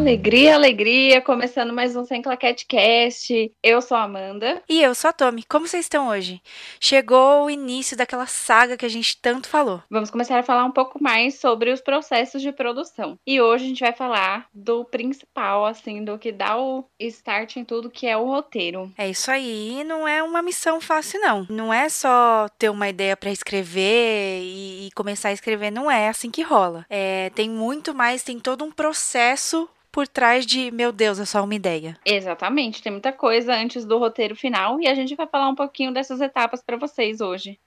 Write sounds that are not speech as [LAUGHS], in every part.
Alegria, alegria, começando mais um Sem Claquete Cast. Eu sou a Amanda. E eu sou a Tommy. Como vocês estão hoje? Chegou o início daquela saga que a gente tanto falou. Vamos começar a falar um pouco mais sobre os processos de produção. E hoje a gente vai falar do principal, assim, do que dá o start em tudo, que é o roteiro. É isso aí, não é uma missão fácil não. Não é só ter uma ideia para escrever e, e começar a escrever, não é assim que rola. É, tem muito mais, tem todo um processo por trás de, meu Deus, é só uma ideia. Exatamente, tem muita coisa antes do roteiro final e a gente vai falar um pouquinho dessas etapas para vocês hoje.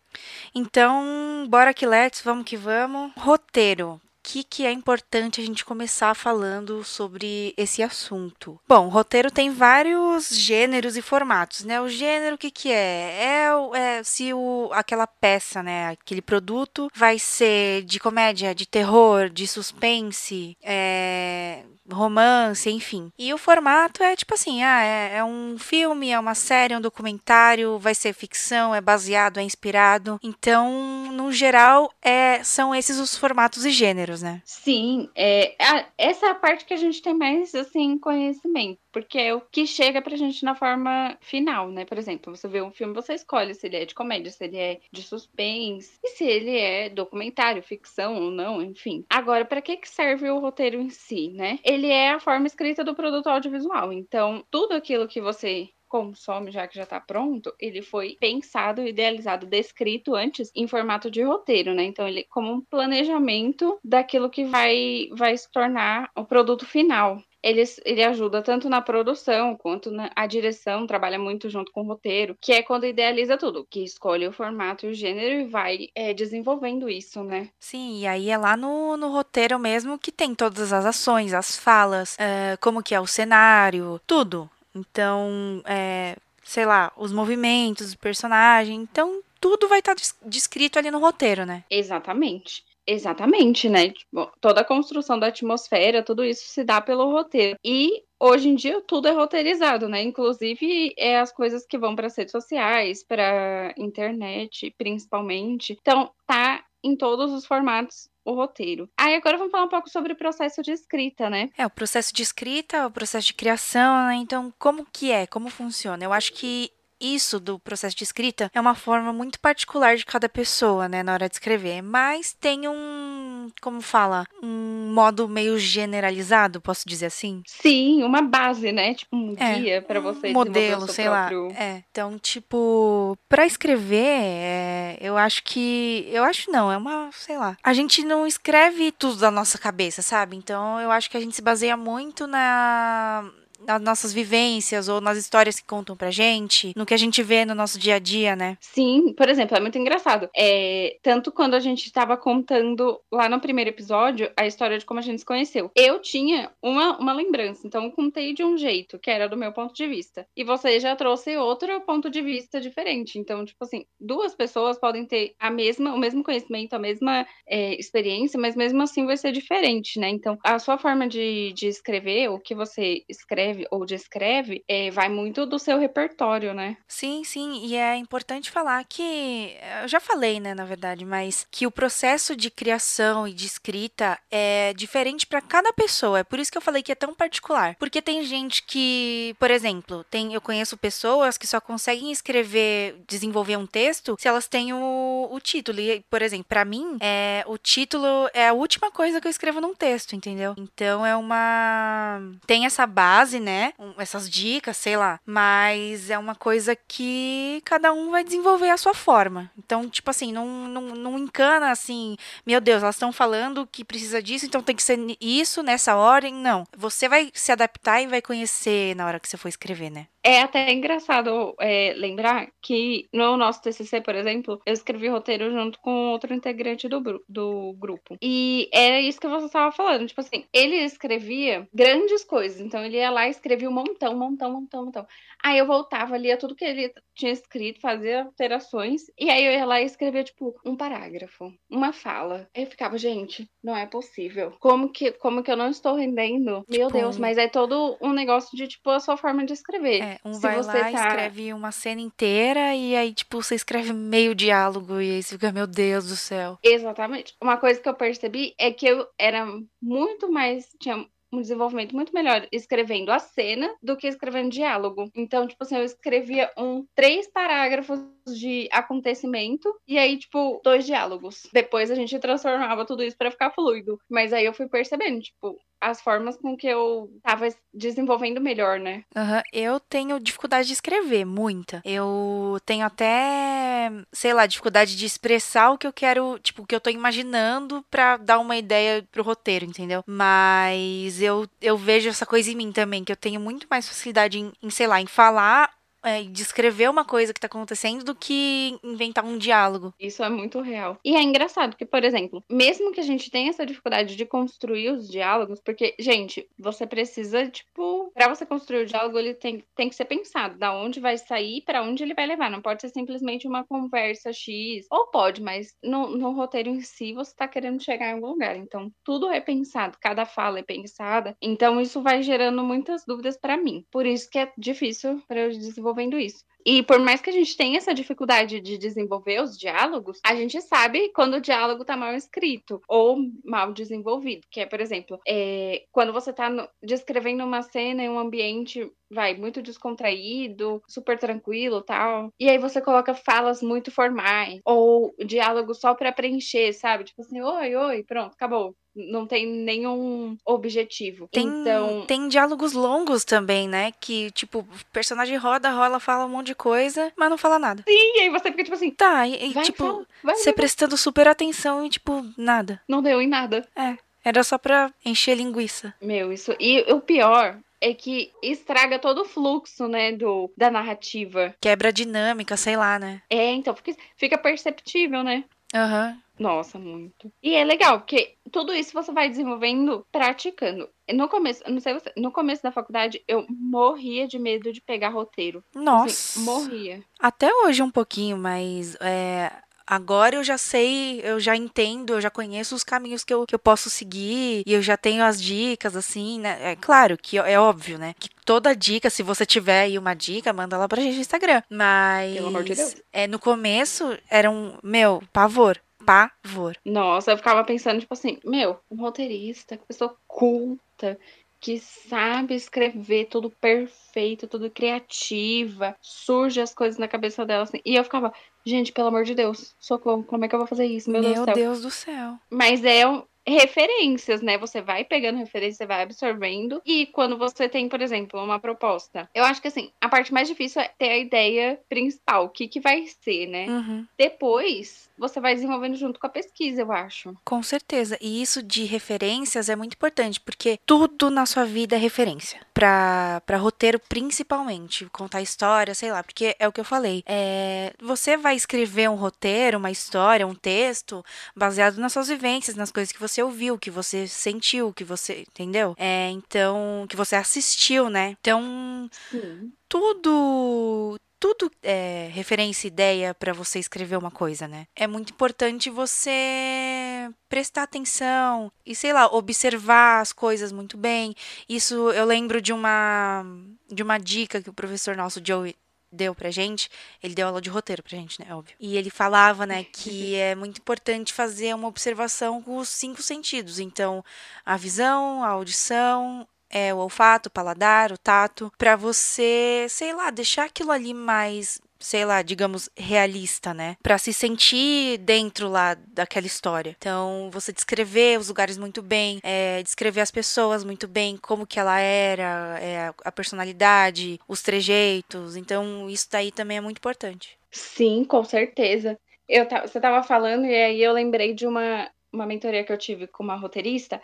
Então, bora que let's, vamos que vamos. Roteiro que, que é importante a gente começar falando sobre esse assunto? Bom, o roteiro tem vários gêneros e formatos, né? O gênero, o que, que é? É, é se o, aquela peça, né? Aquele produto vai ser de comédia, de terror, de suspense, é, romance, enfim. E o formato é tipo assim, ah, é, é, um filme, é uma série, é um documentário, vai ser ficção, é baseado, é inspirado. Então, no geral, é, são esses os formatos e gêneros, né? Sim, é, a, essa é a parte que a gente tem mais, assim, conhecimento. Porque é o que chega pra gente na forma final, né? Por exemplo, você vê um filme, você escolhe se ele é de comédia, se ele é de suspense, e se ele é documentário, ficção ou não, enfim. Agora, para que, que serve o roteiro em si, né? Ele é a forma escrita do produto audiovisual. Então, tudo aquilo que você consome, já que já está pronto, ele foi pensado, idealizado, descrito antes em formato de roteiro, né? Então, ele como um planejamento daquilo que vai, vai se tornar o produto final ele, ele ajuda tanto na produção quanto na a direção, trabalha muito junto com o roteiro, que é quando idealiza tudo, que escolhe o formato e o gênero e vai é, desenvolvendo isso, né? Sim, e aí é lá no, no roteiro mesmo que tem todas as ações, as falas, uh, como que é o cenário, tudo. Então, é, sei lá, os movimentos, o personagem, então tudo vai estar tá descrito ali no roteiro, né? Exatamente. Exatamente, né? Tipo, toda a construção da atmosfera, tudo isso se dá pelo roteiro. E hoje em dia tudo é roteirizado, né? Inclusive é as coisas que vão para as redes sociais, para internet, principalmente. Então, tá em todos os formatos o roteiro. Aí agora vamos falar um pouco sobre o processo de escrita, né? É, o processo de escrita, o processo de criação, né? Então, como que é? Como funciona? Eu acho que isso do processo de escrita é uma forma muito particular de cada pessoa, né, na hora de escrever, mas tem um, como fala, um modo meio generalizado, posso dizer assim? Sim, uma base, né, tipo um é, guia para você um modelo, sei próprio... lá. É. Então, tipo, para escrever, é, eu acho que, eu acho não, é uma, sei lá. A gente não escreve tudo da nossa cabeça, sabe? Então, eu acho que a gente se baseia muito na nas nossas vivências ou nas histórias que contam pra gente, no que a gente vê no nosso dia a dia, né? Sim, por exemplo, é muito engraçado. É, tanto quando a gente estava contando lá no primeiro episódio a história de como a gente se conheceu. Eu tinha uma, uma lembrança, então eu contei de um jeito, que era do meu ponto de vista. E você já trouxe outro ponto de vista diferente. Então, tipo assim, duas pessoas podem ter a mesma, o mesmo conhecimento, a mesma é, experiência, mas mesmo assim vai ser diferente, né? Então, a sua forma de, de escrever, o que você escreve, escreve ou descreve, é, vai muito do seu repertório, né? Sim, sim, e é importante falar que eu já falei, né, na verdade, mas que o processo de criação e de escrita é diferente para cada pessoa. É por isso que eu falei que é tão particular, porque tem gente que, por exemplo, tem eu conheço pessoas que só conseguem escrever, desenvolver um texto se elas têm o, o título. E, por exemplo, para mim, é o título é a última coisa que eu escrevo num texto, entendeu? Então é uma tem essa base, né? Essas dicas, sei lá. Mas é uma coisa que cada um vai desenvolver a sua forma. Então, tipo assim, não, não, não encana assim, meu Deus, elas estão falando que precisa disso, então tem que ser isso nessa ordem. Não. Você vai se adaptar e vai conhecer na hora que você for escrever, né? É até engraçado é, lembrar que no nosso TCC, por exemplo, eu escrevi roteiro junto com outro integrante do, do grupo. E era isso que você estava falando. Tipo assim, ele escrevia grandes coisas. Então ele ia lá e escrevia um montão, montão, montão, montão. Aí eu voltava, lia tudo que ele tinha escrito, fazia alterações. E aí eu ia lá e escrevia, tipo, um parágrafo, uma fala. Aí eu ficava, gente, não é possível. Como que, como que eu não estou rendendo? Meu tipo, Deus, mas é todo um negócio de, tipo, a sua forma de escrever. É, um Se vai lá, tá... escreve uma cena inteira e aí, tipo, você escreve meio diálogo e aí você fica, meu Deus do céu. Exatamente. Uma coisa que eu percebi é que eu era muito mais. Tinha um desenvolvimento muito melhor escrevendo a cena do que escrevendo diálogo. Então, tipo assim, eu escrevia um três parágrafos de acontecimento e aí, tipo, dois diálogos. Depois a gente transformava tudo isso para ficar fluido. Mas aí eu fui percebendo, tipo, as formas com que eu tava desenvolvendo melhor, né? Uhum. Eu tenho dificuldade de escrever, muita. Eu tenho até, sei lá, dificuldade de expressar o que eu quero, tipo, o que eu tô imaginando para dar uma ideia pro roteiro, entendeu? Mas eu, eu vejo essa coisa em mim também, que eu tenho muito mais facilidade em, em sei lá, em falar é, descrever uma coisa que tá acontecendo do que inventar um diálogo. Isso é muito real. E é engraçado que, por exemplo, mesmo que a gente tenha essa dificuldade de construir os diálogos, porque, gente, você precisa, tipo, para você construir o diálogo, ele tem, tem que ser pensado, da onde vai sair, para onde ele vai levar. Não pode ser simplesmente uma conversa X. Ou pode, mas no, no roteiro em si você tá querendo chegar em algum lugar. Então, tudo é pensado, cada fala é pensada. Então, isso vai gerando muitas dúvidas para mim. Por isso que é difícil para eu desenvolver desenvolvendo isso. E por mais que a gente tenha essa dificuldade de desenvolver os diálogos, a gente sabe quando o diálogo tá mal escrito ou mal desenvolvido. Que é, por exemplo, é, quando você tá no, descrevendo uma cena em um ambiente, vai, muito descontraído, super tranquilo tal. E aí você coloca falas muito formais, ou diálogo só para preencher, sabe? Tipo assim, oi, oi, pronto, acabou não tem nenhum objetivo. Tem, então, tem diálogos longos também, né? Que, tipo, o personagem roda, rola, fala um monte de coisa, mas não fala nada. Sim, e aí você fica tipo assim. Tá, e, vai, tipo, você vai, prestando super atenção e, tipo, nada. Não deu em nada. É. Era só pra encher linguiça. Meu, isso. E o pior é que estraga todo o fluxo, né, do, da narrativa. Quebra a dinâmica, sei lá, né? É, então, porque fica perceptível, né? Aham. Uhum. Nossa, muito. E é legal, porque tudo isso você vai desenvolvendo praticando. No começo, não sei você, no começo da faculdade, eu morria de medo de pegar roteiro. Assim, Nossa. Assim, morria. Até hoje um pouquinho, mas é, Agora eu já sei, eu já entendo, eu já conheço os caminhos que eu, que eu posso seguir e eu já tenho as dicas, assim, né? É claro que é óbvio, né? Que toda dica, se você tiver aí uma dica, manda lá pra gente no Instagram. Mas. Pelo amor de Deus. É, no começo era um, meu, pavor pavor. Nossa, eu ficava pensando, tipo assim, meu, um roteirista, pessoa culta, que sabe escrever tudo perfeito, tudo criativa, surge as coisas na cabeça dela assim. E eu ficava, gente, pelo amor de Deus, socorro, como é que eu vou fazer isso? Meu, Meu Deus, do céu. Deus do céu. Mas é referências, né? Você vai pegando referência, você vai absorvendo. E quando você tem, por exemplo, uma proposta, eu acho que assim, a parte mais difícil é ter a ideia principal, o que, que vai ser, né? Uhum. Depois, você vai desenvolvendo junto com a pesquisa, eu acho. Com certeza. E isso de referências é muito importante, porque tudo na sua vida é referência. Pra, pra roteiro, principalmente. Contar história, sei lá, porque é o que eu falei. É, você vai escrever um roteiro, uma história, um texto, baseado nas suas vivências, nas coisas que você ouviu, que você sentiu, que você. Entendeu? É, então. Que você assistiu, né? Então. Sim. Tudo tudo é referência, ideia para você escrever uma coisa, né? É muito importante você prestar atenção e, sei lá, observar as coisas muito bem. Isso eu lembro de uma de uma dica que o professor nosso Joe deu pra gente, ele deu aula de roteiro pra gente, né, óbvio. E ele falava, né, que [LAUGHS] é muito importante fazer uma observação com os cinco sentidos. Então, a visão, a audição, é, o olfato, o paladar, o tato, para você, sei lá, deixar aquilo ali mais sei lá, digamos, realista, né? Para se sentir dentro lá daquela história. Então, você descrever os lugares muito bem, é, descrever as pessoas muito bem, como que ela era, é, a personalidade, os trejeitos. Então, isso daí também é muito importante. Sim, com certeza. Eu, você estava falando e aí eu lembrei de uma, uma mentoria que eu tive com uma roteirista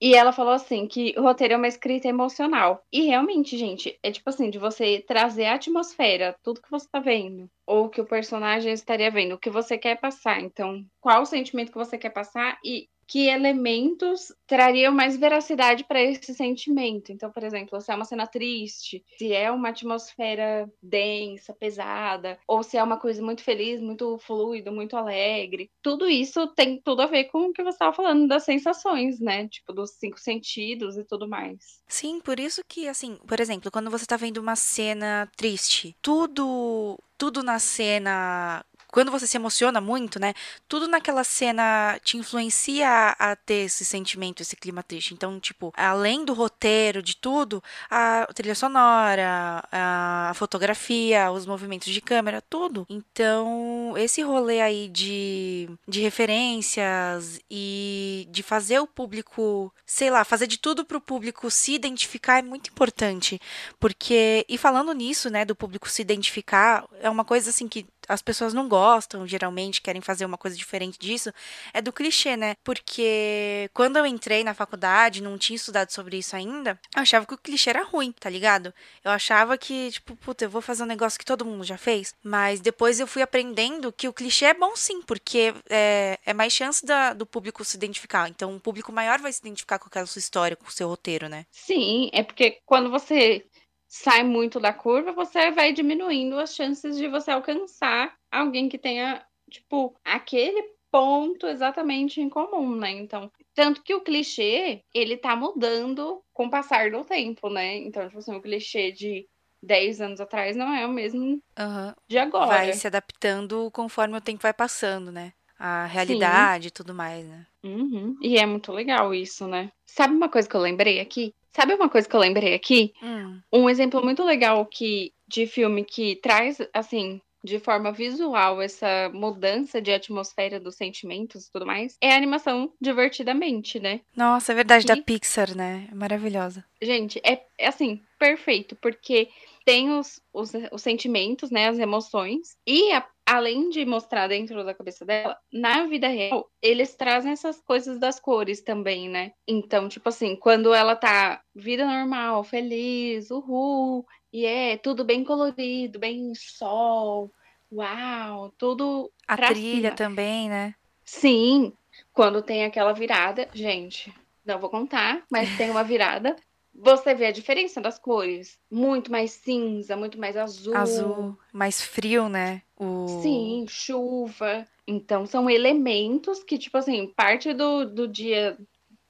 e ela falou assim que o roteiro é uma escrita emocional. E realmente, gente, é tipo assim, de você trazer a atmosfera, tudo que você tá vendo, ou que o personagem estaria vendo, o que você quer passar. Então, qual o sentimento que você quer passar e que elementos trariam mais veracidade para esse sentimento. Então, por exemplo, se é uma cena triste, se é uma atmosfera densa, pesada, ou se é uma coisa muito feliz, muito fluido, muito alegre, tudo isso tem tudo a ver com o que você estava falando das sensações, né? Tipo, dos cinco sentidos e tudo mais. Sim, por isso que, assim, por exemplo, quando você está vendo uma cena triste, tudo tudo na cena quando você se emociona muito, né? Tudo naquela cena te influencia a ter esse sentimento, esse clima triste. Então, tipo, além do roteiro, de tudo, a trilha sonora, a fotografia, os movimentos de câmera, tudo. Então, esse rolê aí de, de referências e de fazer o público, sei lá, fazer de tudo pro público se identificar é muito importante. Porque, e falando nisso, né, do público se identificar, é uma coisa assim que as pessoas não gostam, geralmente querem fazer uma coisa diferente disso, é do clichê, né? Porque quando eu entrei na faculdade, não tinha estudado sobre isso ainda, eu achava que o clichê era ruim, tá ligado? Eu achava que, tipo, puta, eu vou fazer um negócio que todo mundo já fez. Mas depois eu fui aprendendo que o clichê é bom sim, porque é, é mais chance da, do público se identificar. Então, um público maior vai se identificar com aquela sua história, com o seu roteiro, né? Sim, é porque quando você sai muito da curva, você vai diminuindo as chances de você alcançar alguém que tenha, tipo, aquele ponto exatamente em comum, né? Então, tanto que o clichê, ele tá mudando com o passar do tempo, né? Então, tipo assim, o clichê de 10 anos atrás não é o mesmo uhum. de agora. Vai se adaptando conforme o tempo vai passando, né? A realidade e tudo mais, né? Uhum. E é muito legal isso, né? Sabe uma coisa que eu lembrei aqui? Sabe uma coisa que eu lembrei aqui? Hum. Um exemplo muito legal que de filme que traz, assim, de forma visual essa mudança de atmosfera dos sentimentos e tudo mais, é a animação Divertidamente, né? Nossa, é verdade, da Pixar, né? É maravilhosa. Gente, é, é assim, perfeito, porque tem os, os, os sentimentos, né, as emoções, e a, além de mostrar dentro da cabeça dela, na vida real, eles trazem essas coisas das cores também, né? Então, tipo assim, quando ela tá vida normal, feliz, uhul, e é tudo bem colorido, bem sol, uau, tudo. A trilha cima. também, né? Sim, quando tem aquela virada, gente, não vou contar, mas tem uma virada você vê a diferença das cores. Muito mais cinza, muito mais azul. Azul, mais frio, né? O... Sim, chuva. Então são elementos que, tipo assim, parte do, do dia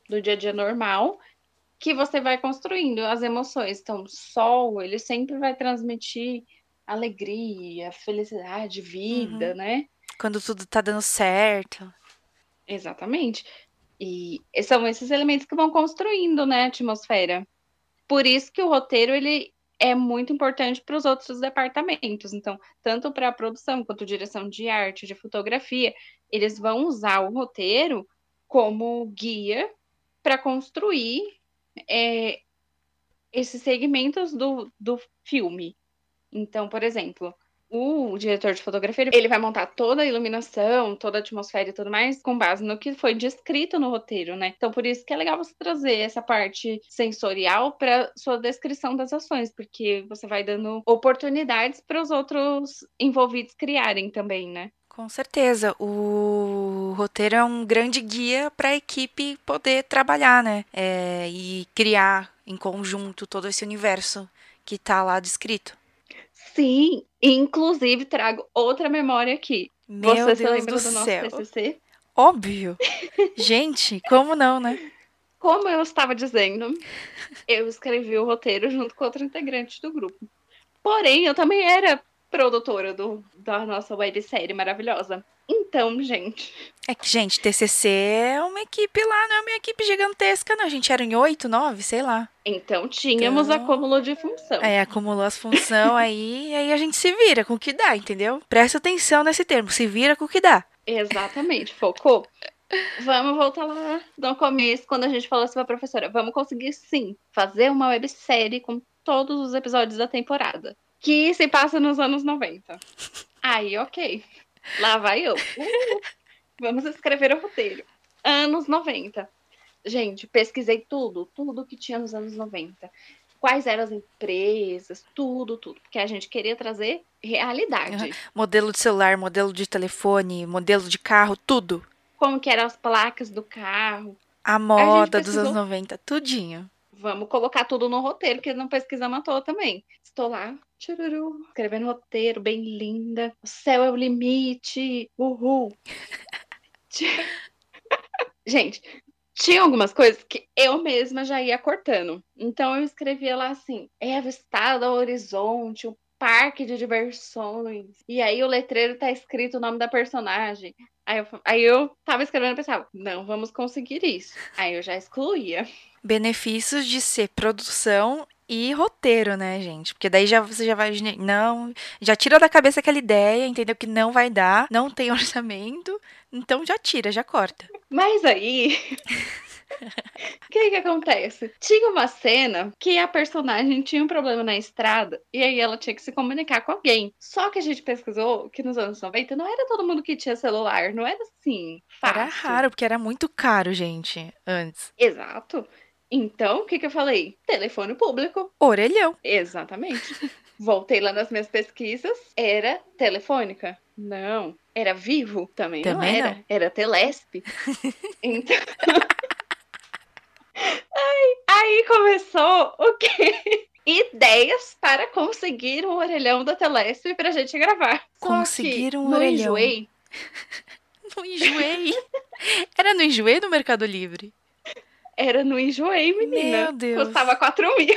do dia a dia normal que você vai construindo as emoções. Então, sol, ele sempre vai transmitir alegria, felicidade, vida, uhum. né? Quando tudo tá dando certo. Exatamente. E são esses elementos que vão construindo, né, a atmosfera. Por isso que o roteiro ele é muito importante para os outros departamentos. Então, tanto para a produção quanto direção de arte, de fotografia, eles vão usar o roteiro como guia para construir é, esses segmentos do, do filme. Então, por exemplo, o diretor de fotografia, ele vai montar toda a iluminação, toda a atmosfera e tudo mais com base no que foi descrito no roteiro, né? Então, por isso que é legal você trazer essa parte sensorial para sua descrição das ações, porque você vai dando oportunidades para os outros envolvidos criarem também, né? Com certeza. O roteiro é um grande guia para a equipe poder trabalhar, né? É, e criar em conjunto todo esse universo que está lá descrito. Sim, inclusive trago outra memória aqui. Meu Você Deus se lembra do, do nosso céu. TCC? Óbvio. Gente, como não, né? Como eu estava dizendo, eu escrevi o roteiro junto com outro integrante do grupo. Porém, eu também era produtora do, da nossa websérie maravilhosa. Então, gente. É que, gente, TCC é uma equipe lá, não é uma equipe gigantesca, não. A gente era em oito, nove, sei lá. Então tínhamos então, acúmulo de função. É, acumulou as funções [LAUGHS] aí, aí a gente se vira com o que dá, entendeu? Presta atenção nesse termo, se vira com o que dá. Exatamente, focou. Vamos voltar lá no começo, quando a gente falou assim pra professora: vamos conseguir sim fazer uma websérie com todos os episódios da temporada. Que se passa nos anos 90. Aí, ok. Lá vai eu. Uh, vamos escrever o roteiro. Anos 90. Gente, pesquisei tudo, tudo que tinha nos anos 90. Quais eram as empresas, tudo, tudo. Porque a gente queria trazer realidade. Uhum. Modelo de celular, modelo de telefone, modelo de carro, tudo. Como que eram as placas do carro. A moda a dos anos 90, tudinho. Vamos colocar tudo no roteiro, porque não pesquisamos à toa também. Estou lá, tchururu, escrevendo roteiro, bem linda. O céu é o limite, uhul. [LAUGHS] Gente, tinha algumas coisas que eu mesma já ia cortando. Então eu escrevia lá assim: é avistado ao horizonte, o parque de diversões. E aí o letreiro tá escrito o nome da personagem. Aí eu, aí eu tava escrevendo e pensava, não vamos conseguir isso. Aí eu já excluía. Benefícios de ser produção e roteiro, né, gente? Porque daí já você já vai não, já tira da cabeça aquela ideia, entendeu que não vai dar, não tem [LAUGHS] orçamento, então já tira, já corta. Mas aí O [LAUGHS] que que acontece? Tinha uma cena que a personagem tinha um problema na estrada e aí ela tinha que se comunicar com alguém. Só que a gente pesquisou que nos anos 90 não era todo mundo que tinha celular, não era assim. Fácil. Era raro, porque era muito caro, gente, antes. Exato. Então, o que, que eu falei? Telefone público. Orelhão. Exatamente. [LAUGHS] Voltei lá nas minhas pesquisas. Era telefônica? Não. Era vivo? Também, Também não era. Não. Era Telesp. [LAUGHS] então. [LAUGHS] Ai, aí começou o quê? Ideias para conseguir um orelhão da Telesp pra gente gravar. Conseguir um orelhão. Enjoei. no enjoei. Era no enjoei do Mercado Livre? Era no Enjoei, menina. Meu Deus. Custava 4 mil.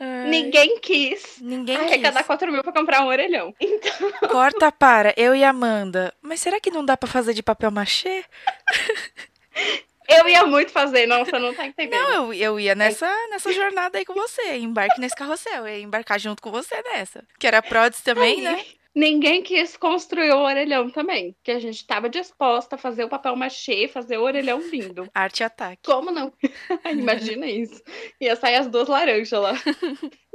Ai. Ninguém quis Ninguém arrecadar quis. 4 mil pra comprar um orelhão. Então... Corta para, eu e Amanda. Mas será que não dá pra fazer de papel machê? Eu ia muito fazer, não, você não tá entendendo. Não, eu, eu ia nessa, nessa jornada aí com você. Embarque nesse carrossel. Eu ia embarcar junto com você nessa. Que era Prods também, Ai. né? Ninguém quis construir o orelhão também. Que a gente estava disposta a fazer o papel machê, fazer o orelhão lindo. [LAUGHS] Arte ataque. Como não? [LAUGHS] Imagina isso. Ia sair as duas laranjas lá. [LAUGHS]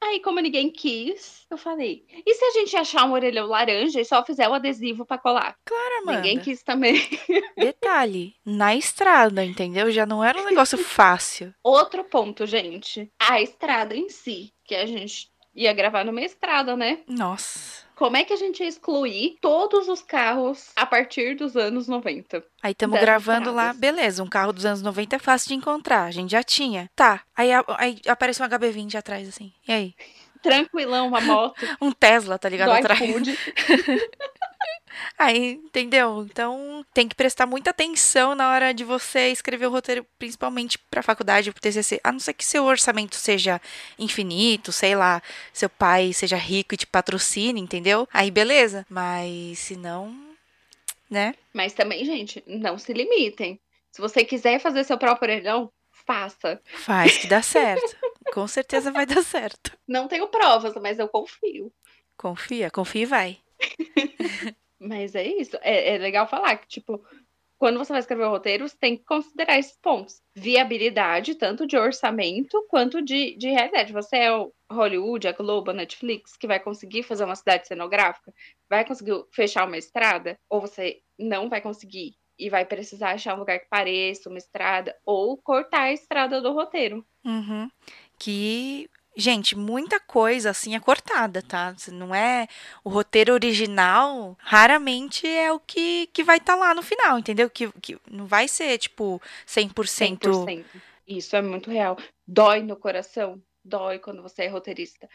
Aí, como ninguém quis, eu falei: e se a gente achar um orelhão laranja e só fizer o adesivo para colar? Claro, Amanda. Ninguém quis também. Detalhe: na estrada, entendeu? Já não era um negócio fácil. Outro ponto, gente: a estrada em si, que a gente ia gravar numa estrada, né? Nossa. Como é que a gente ia excluir todos os carros a partir dos anos 90? Aí estamos gravando lá, beleza, um carro dos anos 90 é fácil de encontrar, a gente já tinha. Tá, aí, aí aparece um HB20 atrás, assim. E aí? Tranquilão, uma moto. [LAUGHS] um Tesla, tá ligado? Do atrás. [LAUGHS] Aí, entendeu? Então, tem que prestar muita atenção na hora de você escrever o roteiro, principalmente para faculdade, pro TCC. A não ser que seu orçamento seja infinito, sei lá, seu pai seja rico e te patrocine, entendeu? Aí, beleza. Mas, se não, né? Mas também, gente, não se limitem. Se você quiser fazer seu próprio orelhão, faça. Faz que dá certo. Com certeza vai dar certo. Não tenho provas, mas eu confio. Confia, confia e vai. [LAUGHS] Mas é isso. É, é, legal falar que, tipo, quando você vai escrever o roteiro, você tem que considerar esses pontos. Viabilidade, tanto de orçamento quanto de, de realidade. Você é o Hollywood, a Globo, a Netflix, que vai conseguir fazer uma cidade cenográfica? Vai conseguir fechar uma estrada? Ou você não vai conseguir? E vai precisar achar um lugar que pareça uma estrada, ou cortar a estrada do roteiro. Uhum. Que Gente, muita coisa assim é cortada, tá? Não é o roteiro original, raramente é o que, que vai estar tá lá no final, entendeu? Que, que não vai ser tipo 100%. 100%. Isso é muito real. Dói no coração, dói quando você é roteirista.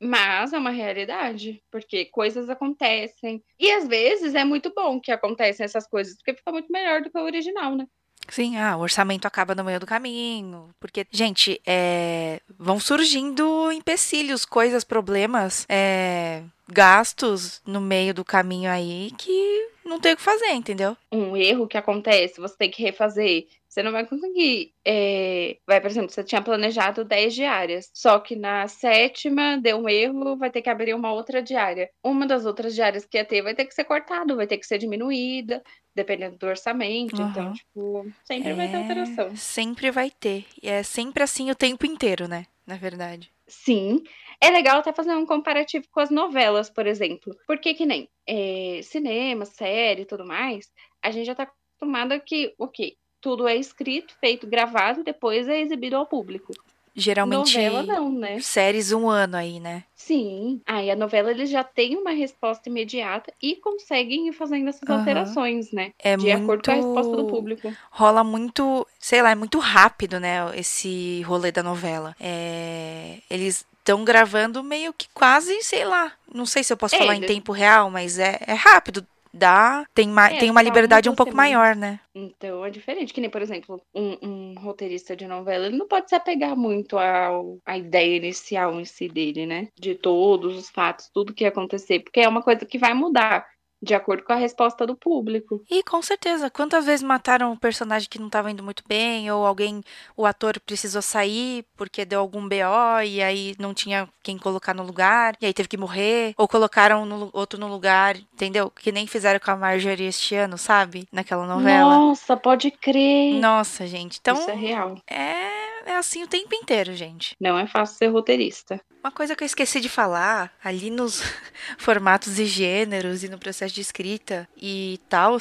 Mas é uma realidade, porque coisas acontecem. E às vezes é muito bom que acontecem essas coisas, porque fica muito melhor do que o original, né? Sim, ah, o orçamento acaba no meio do caminho. Porque, gente, é, vão surgindo empecilhos, coisas, problemas, é, gastos no meio do caminho aí que não tem o que fazer, entendeu? Um erro que acontece, você tem que refazer. Você não vai conseguir. É... Vai, por exemplo, você tinha planejado 10 diárias, só que na sétima deu um erro, vai ter que abrir uma outra diária. Uma das outras diárias que ia ter vai ter que ser cortado, vai ter que ser diminuída, dependendo do orçamento. Uhum. Então, tipo, sempre é... vai ter é, alteração. Sempre vai ter. E é sempre assim o tempo inteiro, né? Na verdade. Sim. É legal até fazer um comparativo com as novelas, por exemplo. Porque que nem é, cinema, série e tudo mais, a gente já tá acostumado que, o okay, tudo é escrito, feito, gravado, depois é exibido ao público. Geralmente novela não, né? Séries um ano aí, né? Sim. Aí a novela eles já tem uma resposta imediata e conseguem ir fazendo essas uhum. alterações, né? É de muito... acordo com a resposta do público. Rola muito, sei lá, é muito rápido, né? Esse rolê da novela. É... Eles estão gravando meio que quase, sei lá. Não sei se eu posso é, falar eles... em tempo real, mas é, é rápido dá, tem, ma É, tem uma liberdade um pouco mas- maior, né? Então é diferente. Que nem, por exemplo, um, um roteirista de novela, ele não pode se apegar muito ao, à ideia inicial em si dele, né? De todos os fatos, tudo que ia acontecer, porque é uma coisa que vai mudar de acordo com a resposta do público. E com certeza, quantas vezes mataram um personagem que não estava indo muito bem, ou alguém, o ator precisou sair porque deu algum BO e aí não tinha quem colocar no lugar, e aí teve que morrer, ou colocaram no- outro no lugar, entendeu? Que nem fizeram com a Marjorie este ano, sabe? Naquela novela. Nossa, pode crer. Nossa, gente. Então, Isso é real. é, é assim o tempo inteiro, gente. Não é fácil ser roteirista. Uma coisa que eu esqueci de falar, ali nos [LAUGHS] formatos e gêneros e no processo de escrita e tal,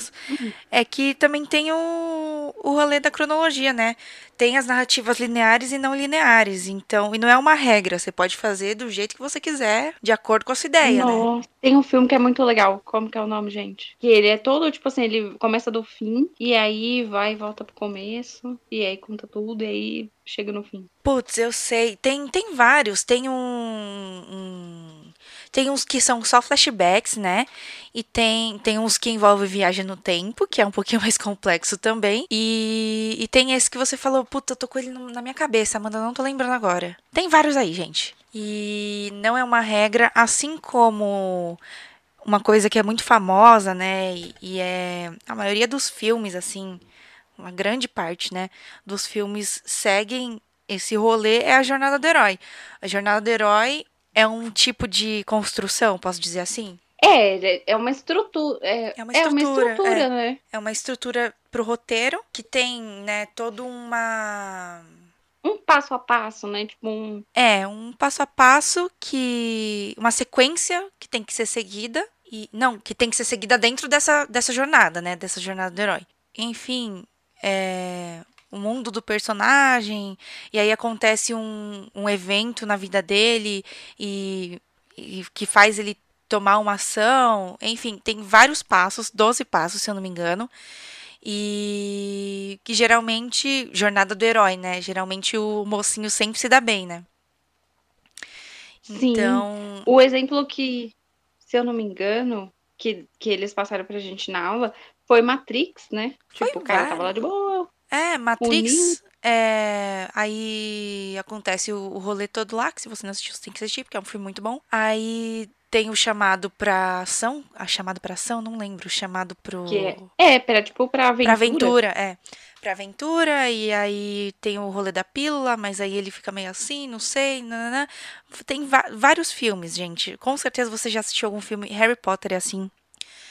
é que também tem o, o rolê da cronologia, né? Tem as narrativas lineares e não lineares, então, e não é uma regra, você pode fazer do jeito que você quiser, de acordo com a sua ideia, né? Nossa, tem um filme que é muito legal. Como que é o nome, gente? Que ele é todo, tipo assim, ele começa do fim e aí vai e volta pro começo. E aí conta tudo e aí chega no fim. Putz, eu sei. Tem, tem vários. Tem um, um- Tem uns que são só flashbacks, né? E tem, tem uns que envolvem viagem no tempo, que é um pouquinho [LAUGHS] mais complexo também. E, e tem esse que você falou, puta, eu tô com ele na minha cabeça, Amanda, não tô lembrando agora. Tem vários aí, gente. E não é uma regra, assim como uma coisa que é muito famosa, né? E, e é. A maioria dos filmes, assim, uma grande parte, né? Dos filmes seguem esse rolê é a jornada do herói. A jornada do herói é um tipo de construção, posso dizer assim? É, é uma estrutura. É, É uma é uma estrutura, estrutura, é. né? É uma estrutura pro roteiro que tem, né, todo uma Um passo a passo, né? Tipo um. é um passo a passo que uma sequência que tem que ser seguida e não que tem que ser seguida dentro dessa dessa jornada, né, dessa jornada do herói. Enfim, é o mundo do personagem e aí acontece um, um evento na vida dele e, e que faz ele tomar uma ação. Enfim, tem vários passos, 12 passos, se eu não me engano. E que geralmente, jornada do herói, né? Geralmente o mocinho sempre se dá bem, né? Sim. Então, O exemplo que, se eu não me engano, que, que eles passaram pra gente na aula foi Matrix, né? Foi Tipo, o cara tava lá de boa. é. Matrix. É, aí acontece o, o rolê todo lá, que se você não assistiu, você tem que assistir, porque é um filme muito bom. Aí tem o chamado pra ação. A chamado pra ação, não lembro. O chamado pro. Que é, é pra, tipo, pra aventura. Pra aventura, é. Pra aventura, e aí tem o rolê da pílula, mas aí ele fica meio assim, não sei. Tem vários filmes, gente. Com certeza você já assistiu algum filme. Harry Potter é assim.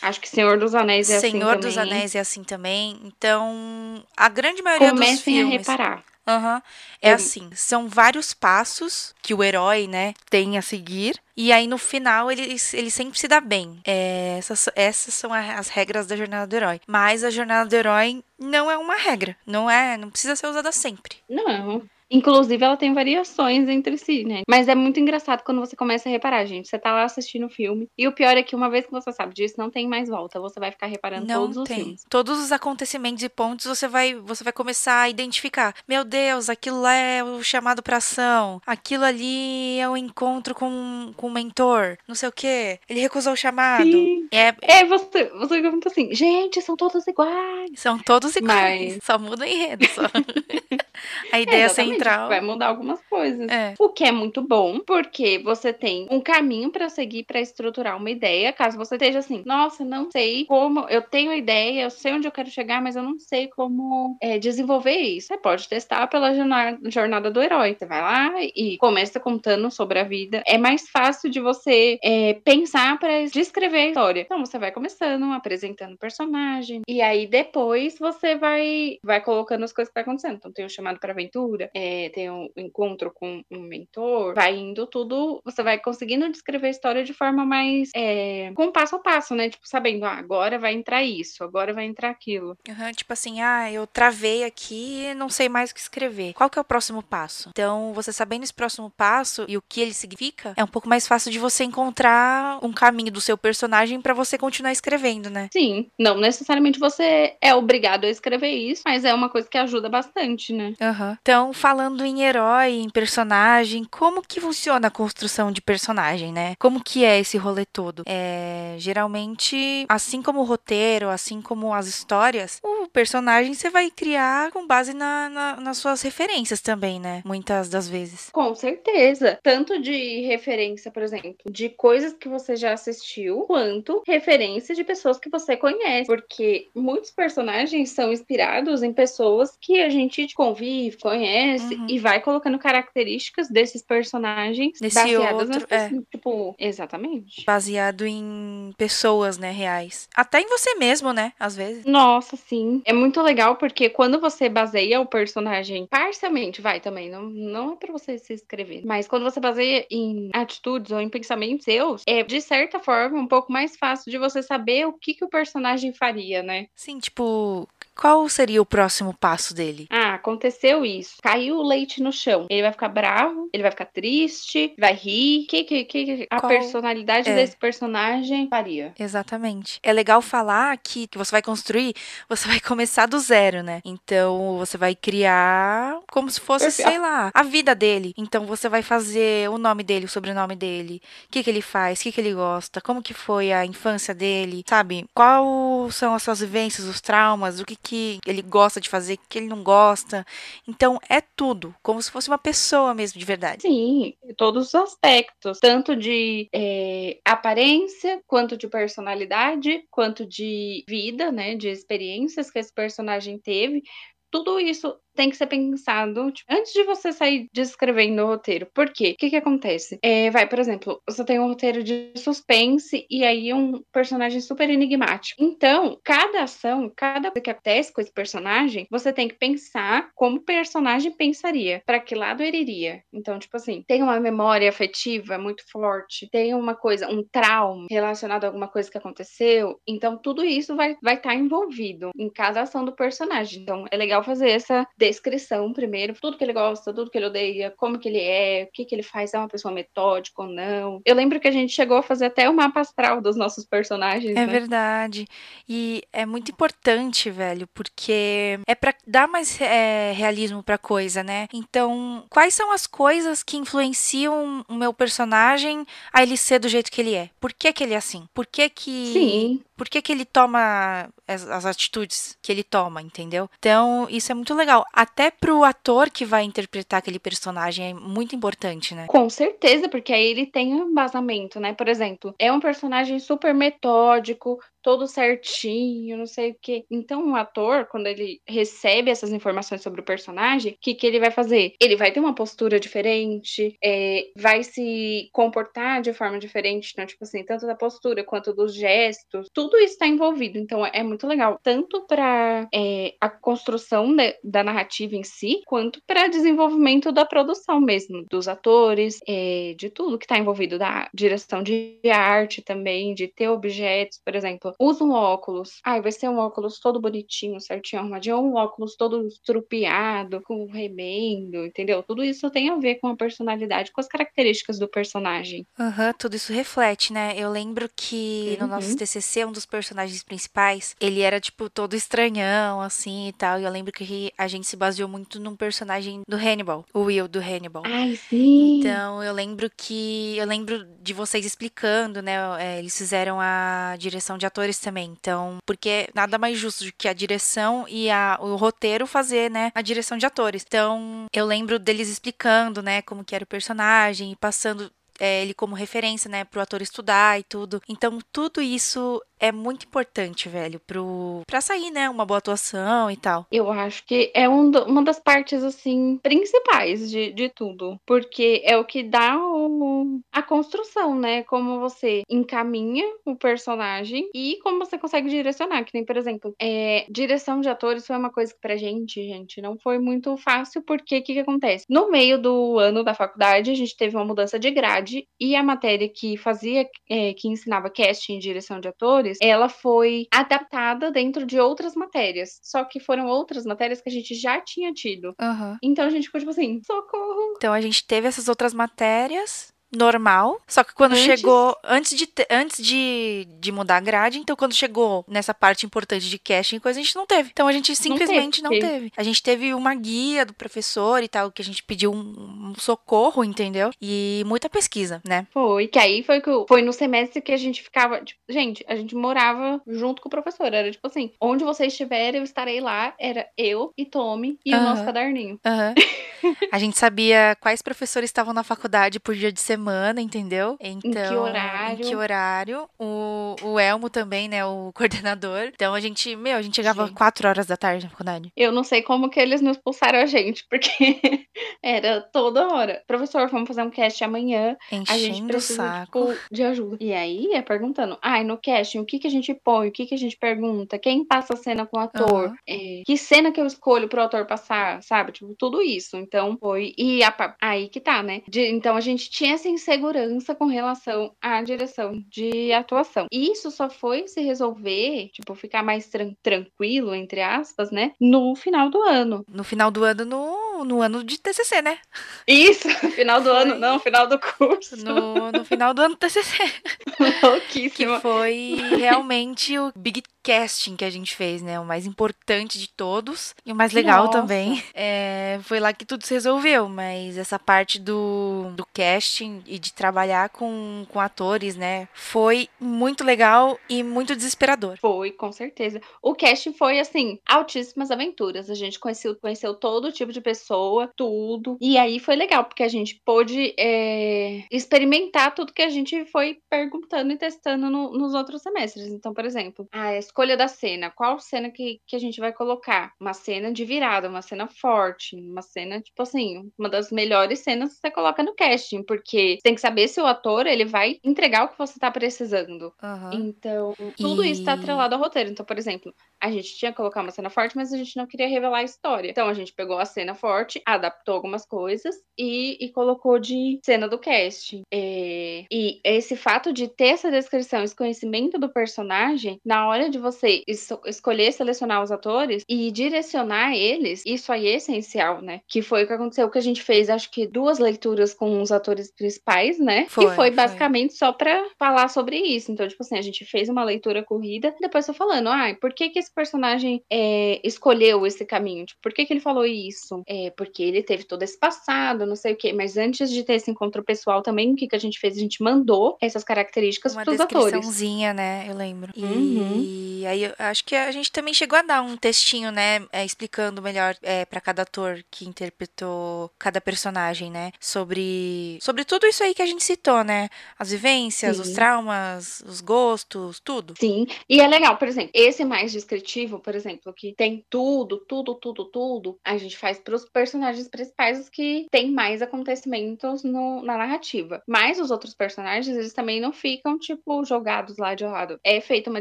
Acho que Senhor dos Anéis é assim Senhor dos também. Anéis é assim também. Então, a grande maioria dos Comecem a filmes. reparar. Aham. É É- assim, são vários passos que o herói, né, tem a seguir. E aí, no final, ele, ele sempre se dá bem. É, essas, essas são as regras da jornada do herói. Mas a jornada do herói não é uma regra. Não é, não precisa ser usada sempre. Não. Inclusive, ela tem variações entre si, né? Mas é muito engraçado quando você começa a reparar, gente. Você tá lá assistindo o filme. E o pior é que uma vez que você sabe disso, não tem mais volta. Você vai ficar reparando Não todos os tem. filmes. Todos os acontecimentos e pontos você vai, você vai começar a identificar. Meu Deus, aquilo lá é o chamado pra ação. Aquilo ali é o encontro com, com o mentor. Não sei o quê. Ele recusou o chamado. Sim. É, É, você, você fica muito assim, gente, são todos iguais. São todos iguais. Mas- Só muda o enredo. Só. [LAUGHS] a ideia Exatamente, central. Vai mudar algumas coisas. É. O que é muito bom, porque você tem um caminho pra seguir pra estruturar uma ideia. Caso você esteja assim, nossa, não sei como. Eu tenho ideia, eu sei onde eu quero chegar, mas eu não sei como é, desenvolver isso. Você pode testar pela jorna- jornada do herói. Você vai lá e começa contando sobre a vida. É mais fácil de você é, pensar pra descrever a história. Então você vai começando, apresentando o personagem. E aí depois você vai, vai colocando as coisas que tá acontecendo. Então tem o chamado pra aventura, é, tem o encontro com um mentor, vai indo tudo, você vai conseguindo descrever a história de forma mais é, com passo a passo, né? Tipo, sabendo, ah, agora vai entrar isso, agora vai entrar aquilo. Aham, tipo assim, ah, eu travei aqui e não sei mais o que escrever. Qual que é o próximo passo? Então, você sabendo esse próximo passo e o que ele significa, é um pouco mais fácil de você encontrar um caminho do seu personagem pra você continuar escrevendo, né? Sim, não necessariamente você é obrigado a escrever isso, mas é uma coisa que ajuda bastante, né? Aham. Então, falando falando em herói, em personagem, como que funciona a construção de personagem, né? Como que é esse rolê todo? É, geralmente, assim como o roteiro, assim como as histórias, o personagem você vai criar com base na, na, nas suas referências também, né? Muitas das vezes. Com certeza. Tanto de referência, por exemplo, de coisas que você já assistiu, quanto referência de pessoas que você conhece. Porque muitos personagens são inspirados em pessoas que a gente convive, conhece uhum. e vai colocando características desses personagens Desse baseadas outro, nas, é. tipo, exatamente. Baseado em pessoas, né, reais. Até em você mesmo, né, às vezes. Nossa, sim. É muito legal porque quando você baseia o personagem parcialmente, vai também, não, não é pra você se escrever, mas quando você baseia em atitudes ou em pensamentos seus, é de certa forma um pouco mais fácil de você saber o que, que o personagem faria, né? Sim, tipo, qual seria o próximo passo dele? Aconteceu isso. Caiu o leite no chão. Ele vai ficar bravo, ele vai ficar triste, vai rir. Que, que, que a Qual... personalidade é. desse personagem faria? Exatamente. É legal falar que, que você vai construir, você vai [LAUGHS] começar do zero, né? Então você vai criar como se fosse, Perfeito. sei lá, a vida dele. Então você vai fazer o nome dele, o sobrenome dele, o que, que ele faz, o que, que ele gosta, como que foi a infância dele, sabe? Qual são as suas vivências, os traumas, o que, que ele gosta de fazer, o que ele não gosta. Então é tudo, como se fosse uma pessoa mesmo de verdade. Sim, todos os aspectos, tanto de é, aparência, quanto de personalidade, quanto de vida, né, de experiências que esse personagem teve. Tudo isso tem que ser pensado tipo, antes de você sair descrevendo o roteiro. Por quê? O que, que acontece? É, vai, por exemplo, você tem um roteiro de suspense e aí um personagem super enigmático. Então, cada ação, cada coisa que acontece com esse personagem, você tem que pensar como o personagem pensaria, para que lado ele iria. Então, tipo assim, tem uma memória afetiva muito forte, tem uma coisa, um trauma relacionado a alguma coisa que aconteceu. Então, tudo isso vai estar vai tá envolvido em cada ação do personagem. Então, é legal fazer essa descrição primeiro, tudo que ele gosta, tudo que ele odeia, como que ele é, o que que ele faz, é uma pessoa metódica ou não. Eu lembro que a gente chegou a fazer até o mapa astral dos nossos personagens. É né? verdade. E é muito importante, velho, porque é para dar mais é, realismo pra coisa, né? Então, quais são as coisas que influenciam o meu personagem a ele ser do jeito que ele é? Por que que ele é assim? Por que que... Sim. Por que que ele toma as, as atitudes que ele toma, entendeu? Então, isso é muito legal até pro ator que vai interpretar aquele personagem é muito importante, né? Com certeza, porque aí ele tem um embasamento, né? Por exemplo, é um personagem super metódico, todo certinho, não sei o quê. Então, o ator, quando ele recebe essas informações sobre o personagem, o que, que ele vai fazer? Ele vai ter uma postura diferente, é, vai se comportar de forma diferente, então, tipo assim, tanto da postura quanto dos gestos, tudo isso está envolvido. Então, é muito legal, tanto para é, a construção de, da narrativa em si, quanto para desenvolvimento da produção mesmo, dos atores, é, de tudo que está envolvido, da direção de arte também, de ter objetos, por exemplo, usa um óculos. Ai, vai ser um óculos todo bonitinho, certinho, arrumadinho, ou um óculos todo estrupiado, com remendo, entendeu? Tudo isso tem a ver com a personalidade, com as características do personagem. Aham, uhum, tudo isso reflete, né? Eu lembro que uhum. no nosso TCC, um dos personagens principais, ele era, tipo, todo estranhão, assim, e tal, e eu lembro que a gente se baseou muito num personagem do Hannibal, o Will do Hannibal. Ai, sim! Então, eu lembro que... Eu lembro de vocês explicando, né? É, eles fizeram a direção de atores atores também. Então, porque nada mais justo do que a direção e a, o roteiro fazer, né, a direção de atores. Então, eu lembro deles explicando, né, como que era o personagem, passando é, ele como referência, né, pro ator estudar e tudo. Então, tudo isso é muito importante, velho, pro para sair, né, uma boa atuação e tal. Eu acho que é um do, uma das partes assim principais de, de tudo, porque é o que dá o, a construção, né, como você encaminha o personagem e como você consegue direcionar, que nem, por exemplo, é, direção de atores foi uma coisa que pra gente, gente, não foi muito fácil, porque o que que acontece? No meio do ano da faculdade, a gente teve uma mudança de grade e a matéria que fazia, é, que ensinava casting e direção de atores ela foi adaptada dentro de outras matérias. Só que foram outras matérias que a gente já tinha tido. Uhum. Então a gente ficou tipo assim, socorro. Então a gente teve essas outras matérias normal. Só que quando Antes? chegou. Antes de, te- antes de, de mudar a grade, então quando chegou nessa parte importante de casting e coisa, a gente não teve. Então a gente simplesmente não teve. teve. A gente teve uma guia do professor e tal, que a gente pediu um, um socorro, entendeu? E muita pesquisa, né? Foi, que aí foi que foi no semestre que a gente ficava, tipo, gente, a gente morava junto com o professor, era tipo assim, onde você estiver, eu estarei lá, era eu e Tommy e o Aham. nosso caderninho. Aham. [LAUGHS] A gente sabia quais professores estavam na faculdade por dia de semana, entendeu? Então, horário. Em que horário. O, o Elmo também, né? O [LAUGHS] coordenador. Então a gente, meu, a gente chegava Gente. 4 horas da tarde na faculdade. Eu não sei como que eles não expulsaram a gente, porque [LAUGHS] era toda hora. Professor, vamos fazer um cast amanhã. A gente Enchendo o precisa, saco. tipo, de ajuda. E aí é perguntando, ai, no casting, o que que a gente põe? O que que a gente pergunta? Quem passa a cena com o ator? Aham. É, que cena que eu escolho pro ator passar? Sabe? Tipo, tudo isso. Então foi. E a aí que tá, né? De- então a gente tinha insegurança com relação à direção de atuação. E isso só foi se resolver, tipo, ficar mais tran- tranquilo, entre aspas, né? No final do ano. No final do ano, no, no ano de TCC, né? Isso, [LAUGHS] final do ano, Foi. não, final do curso. No, no final do ano do TCC. [LAUGHS] Que Louquíssima. foi realmente o big casting que a gente fez, né? O mais importante de todos. E o mais legal Nossa. também. É, foi lá que tudo se resolveu. Mas essa parte do, do casting e de trabalhar com, com atores, né? Foi muito legal e muito desesperador. Foi, com certeza. O casting foi, assim, altíssimas aventuras. A gente conheceu, conheceu todo tipo de pessoa, tudo. E aí foi legal, porque a gente pôde é, experimentar tudo que a gente foi perguntando e testando no- nos outros semestres. Então, por exemplo, a escolha da cena. Qual cena que, que a gente vai colocar? Uma cena de virada, uma cena forte, uma cena, tipo assim, uma das melhores cenas que você coloca no casting, porque tem que saber se o ator, ele vai entregar o que você tá precisando. Aham. Então, tudo isso tá E- atrelado ao roteiro. Então, por exemplo, a gente tinha que colocar uma cena forte, mas a gente não queria revelar a história. Então, a gente pegou a cena forte, adaptou algumas coisas e, e colocou de cena do casting. É, e esse fato de ter essa descrição, esse conhecimento do personagem, na hora de você es- escolher, selecionar os atores e direcionar eles, isso aí é essencial, né? Que foi o que aconteceu, que a gente fez, acho que duas leituras com os atores principais, né? Foi, que foi foi. basicamente só pra falar sobre isso. Então, tipo assim, a gente fez uma leitura corrida, depois foi falando, ah, por que que esse personagem é, escolheu esse caminho? Tipo, por que que ele falou isso? É, porque ele teve todo esse passado, não sei o quê. Mas antes de ter esse encontro pessoal também, o que que a gente fez? A gente mandou essas características Uma pros atores. descriçãozinha, né? Eu lembro. Uhum. E aí eu acho que a gente também chegou a dar um textinho, né? é, explicando melhor é, para cada ator que interpretou cada personagem, né? Sobre, sobre tudo isso aí que a gente citou, né? As vivências, os Sim. traumas, os gostos, tudo. Sim, e é legal, por exemplo, esse mais descritivo, por exemplo, que tem tudo, tudo, tudo, tudo, a gente faz para os personagens principais os que tem mais acontecimentos no- na narrativa. Mas os outros personagens, eles também não ficam, tipo, jogados lá de lado. É feita uma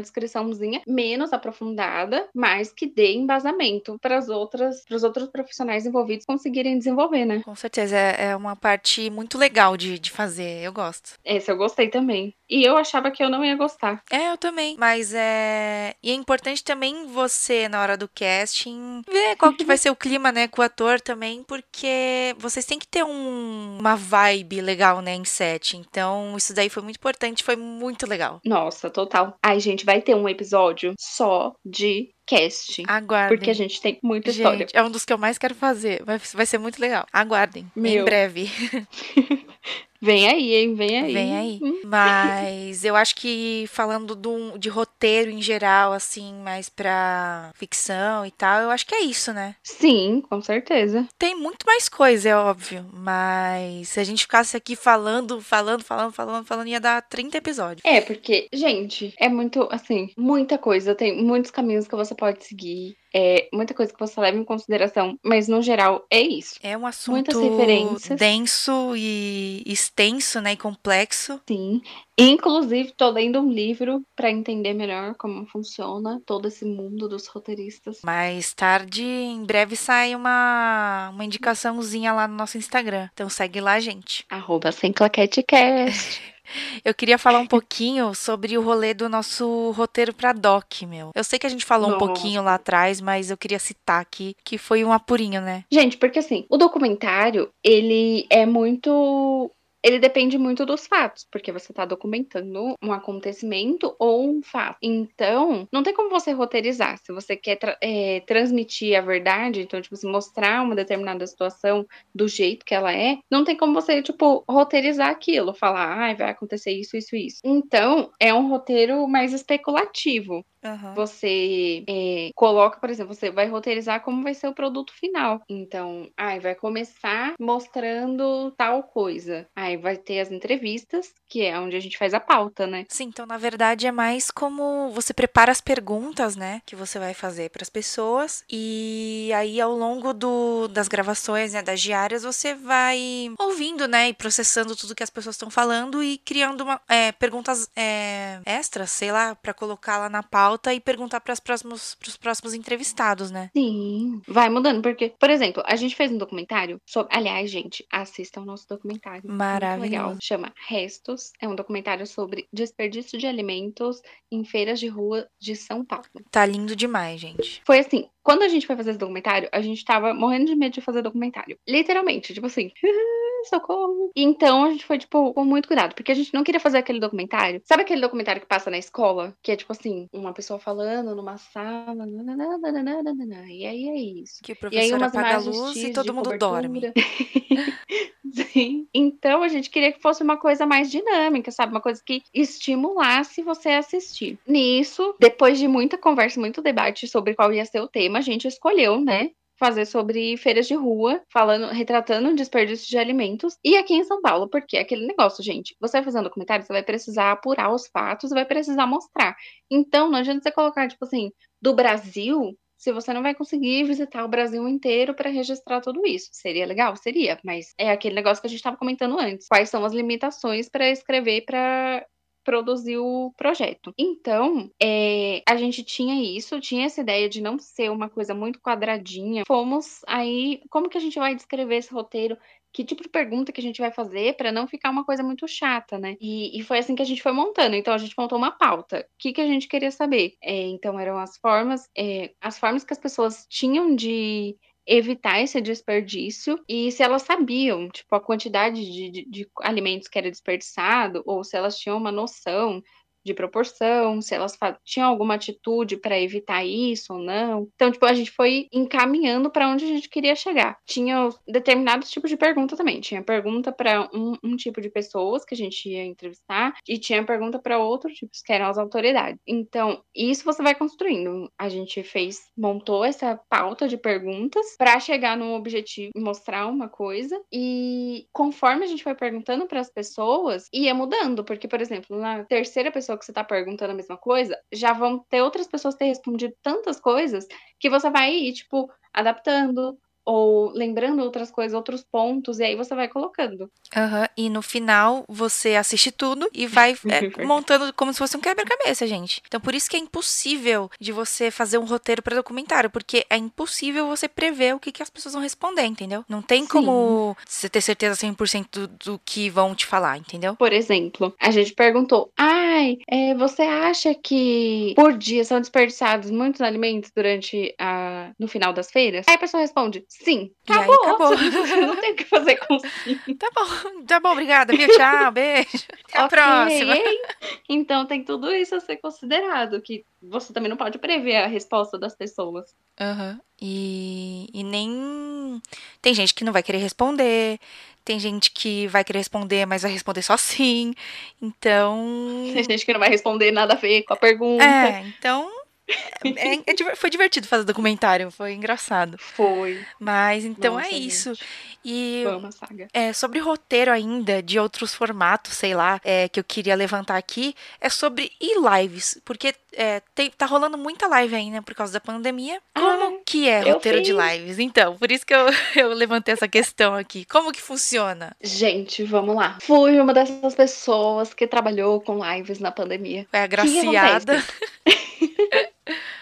descriçãozinha menos aprofundada, mas que dê embasamento para as outras, para os outros profissionais envolvidos conseguirem desenvolver, né? Com certeza, é, é uma parte muito legal de, de fazer, eu gosto. Esse eu gostei também. E eu achava que eu não ia gostar. É, eu também. Mas é. E é importante também você, na hora do casting, ver qual que vai ser o clima, né, com o ator também, porque vocês têm que ter um... uma vibe legal, né, em set. Então, isso daí foi muito importante, foi muito legal. Nossa, total. Ai, gente, vai ter um episódio só de casting. Aguardem. Porque a gente tem muita história. Gente, é um dos que eu mais quero fazer. Vai, vai ser muito legal. Aguardem. Em Meu. breve. [LAUGHS] Vem aí, hein? Vem aí. Vem aí. Hum. [LAUGHS] Mas eu acho que falando do- de roteiro em geral, assim, mais pra ficção e tal, eu acho que é isso, né? Sim, com certeza. Tem muito mais coisa, é óbvio. Mas se a gente ficasse aqui falando, falando, falando, falando, falando, ia dar 30 episódios. É, porque, gente, é muito, assim, muita coisa. Tem muitos caminhos que você pode seguir. É muita coisa que você leva em consideração. Mas, no geral, é isso. É um assunto denso e extenso, né? E complexo. Sim. Inclusive, tô lendo um livro pra entender melhor como funciona todo esse mundo dos roteiristas. Mais tarde, em breve, sai uma, uma indicaçãozinha lá no nosso Instagram. Então segue lá, gente. Arroba sem claquetecast. [LAUGHS] Eu queria falar um pouquinho sobre o rolê do nosso roteiro pra doc, meu. Eu sei que a gente falou um Nossa. pouquinho lá atrás, mas eu queria citar aqui que foi um apurinho, né? Gente, porque assim, o documentário, ele é muito ele depende muito dos fatos, porque você está documentando um acontecimento ou um fato. Então, não tem como você roteirizar. Se você quer tra é, transmitir a verdade, então, tipo, se mostrar uma determinada situação do jeito que ela é, não tem como você, tipo, roteirizar aquilo, falar, ah, vai acontecer isso, isso, isso. Então, é um roteiro mais especulativo. Uhum. Você é, coloca, por exemplo, você vai roteirizar como vai ser o produto final. Então, ai, vai começar mostrando tal coisa. Aí vai ter as entrevistas, que é onde a gente faz a pauta, né? Sim, então na verdade é mais como você prepara as perguntas, né, que você vai fazer para as pessoas e aí ao longo do, das gravações, né, das diárias, você vai ouvindo, né, e processando tudo que as pessoas estão falando e criando uma, é, perguntas é, extras, sei lá, para colocar lá na pauta pauta e perguntar para os próximos, próximos entrevistados, né? Sim, vai mudando, porque, por exemplo, a gente fez um documentário sobre. Aliás, gente, assistam o nosso documentário. Maravilhoso. legal. Chama Restos. É um documentário sobre desperdício de alimentos em feiras de rua de São Paulo. Tá lindo demais, gente. Foi assim, quando a gente foi fazer esse documentário, a gente tava morrendo de medo de fazer documentário. Literalmente, tipo assim. [LAUGHS] socorro. Então a gente foi, tipo, com muito cuidado, porque a gente não queria fazer aquele documentário. Sabe aquele documentário que passa na escola? Que é tipo assim, uma pessoa falando numa sala, e aí é isso. Que o professor aí apaga a luz e todo mundo dorme. [LAUGHS] Sim. Então a gente queria que fosse uma coisa mais dinâmica, sabe? Uma coisa que estimulasse você a assistir. Nisso, depois de muita conversa, muito debate sobre qual ia ser o tema, a gente escolheu, né? Fazer sobre feiras de rua, falando, retratando o desperdício de alimentos. E aqui em São Paulo, porque é aquele negócio, gente, você vai fazer um documentário, você vai precisar apurar os fatos, vai precisar mostrar. Então, não adianta você colocar, tipo assim, do Brasil, se você não vai conseguir visitar o Brasil inteiro para registrar tudo isso. Seria legal? Seria, mas é aquele negócio que a gente estava comentando antes. Quais são as limitações para escrever para produzir o projeto. Então, é, a gente tinha isso, tinha essa ideia de não ser uma coisa muito quadradinha. Fomos aí, como que a gente vai descrever esse roteiro? que tipo de pergunta que a gente vai fazer para não ficar uma coisa muito chata, né? E, e, foi assim que a gente foi montando. Então a gente montou uma pauta. O que, que a gente queria saber? É, então eram as formas, é, as formas que as pessoas tinham de evitar esse desperdício. E se elas sabiam, tipo, a quantidade de, de, de alimentos que era desperdiçado ou se elas tinham uma noção de proporção, se elas tinham alguma atitude para evitar isso ou não. Então, tipo, a gente foi encaminhando para onde a gente queria chegar. Tinha determinados tipos de pergunta também. Tinha pergunta para um, um, tipo de pessoas que a gente ia entrevistar e tinha pergunta para outros tipos, que eram as autoridades. Então, isso você vai construindo. A gente fez, montou essa pauta de perguntas para chegar no objetivo, mostrar uma coisa e conforme a gente foi perguntando para as pessoas, ia mudando, porque por exemplo, na terceira pessoa pessoa que você está perguntando a mesma coisa, já vão ter outras pessoas ter respondido tantas coisas que você vai ir, tipo, adaptando, ou lembrando outras coisas, outros pontos, e aí você vai colocando. Uhum. E no final você assiste tudo e vai [LAUGHS] é, montando como se fosse um quebra-cabeça, gente. Então por isso que é impossível de você fazer um roteiro para documentário, porque é impossível você prever o que, que as pessoas vão responder, entendeu? Não tem Sim. como você ter certeza 100% do, do que vão te falar, entendeu? Por exemplo, a gente perguntou: ai, é, você acha que por dia são desperdiçados muitos alimentos durante a. no final das feiras? Aí a pessoa responde: sim. Acabou. E aí, acabou. [LAUGHS] não tem o que fazer com sim. Tá bom, tá bom, obrigada, viu? Tchau, [LAUGHS] beijo. Até a okay. próxima. Então tem tudo isso a ser considerado, que você também não pode prever a resposta das pessoas. Uhum. E, e nem. Tem gente que não vai querer responder, tem gente que vai querer responder, mas vai responder só sim. Então. Tem gente que não vai responder nada a ver com a pergunta. É, então é, é, foi divertido fazer documentário, foi engraçado. Foi. Mas então Nossa, é gente. isso. E é, sobre roteiro ainda, de outros formatos, sei lá, é, que eu queria levantar aqui, é sobre e-lives. Porque é, tem, tá rolando muita live ainda por causa da pandemia. Como ah, que é roteiro de lives? Então, por isso que eu, [LAUGHS] eu levantei essa questão aqui. Como que funciona? Gente, vamos lá. Fui uma dessas pessoas que trabalhou com lives na pandemia. É agraciada. [LAUGHS]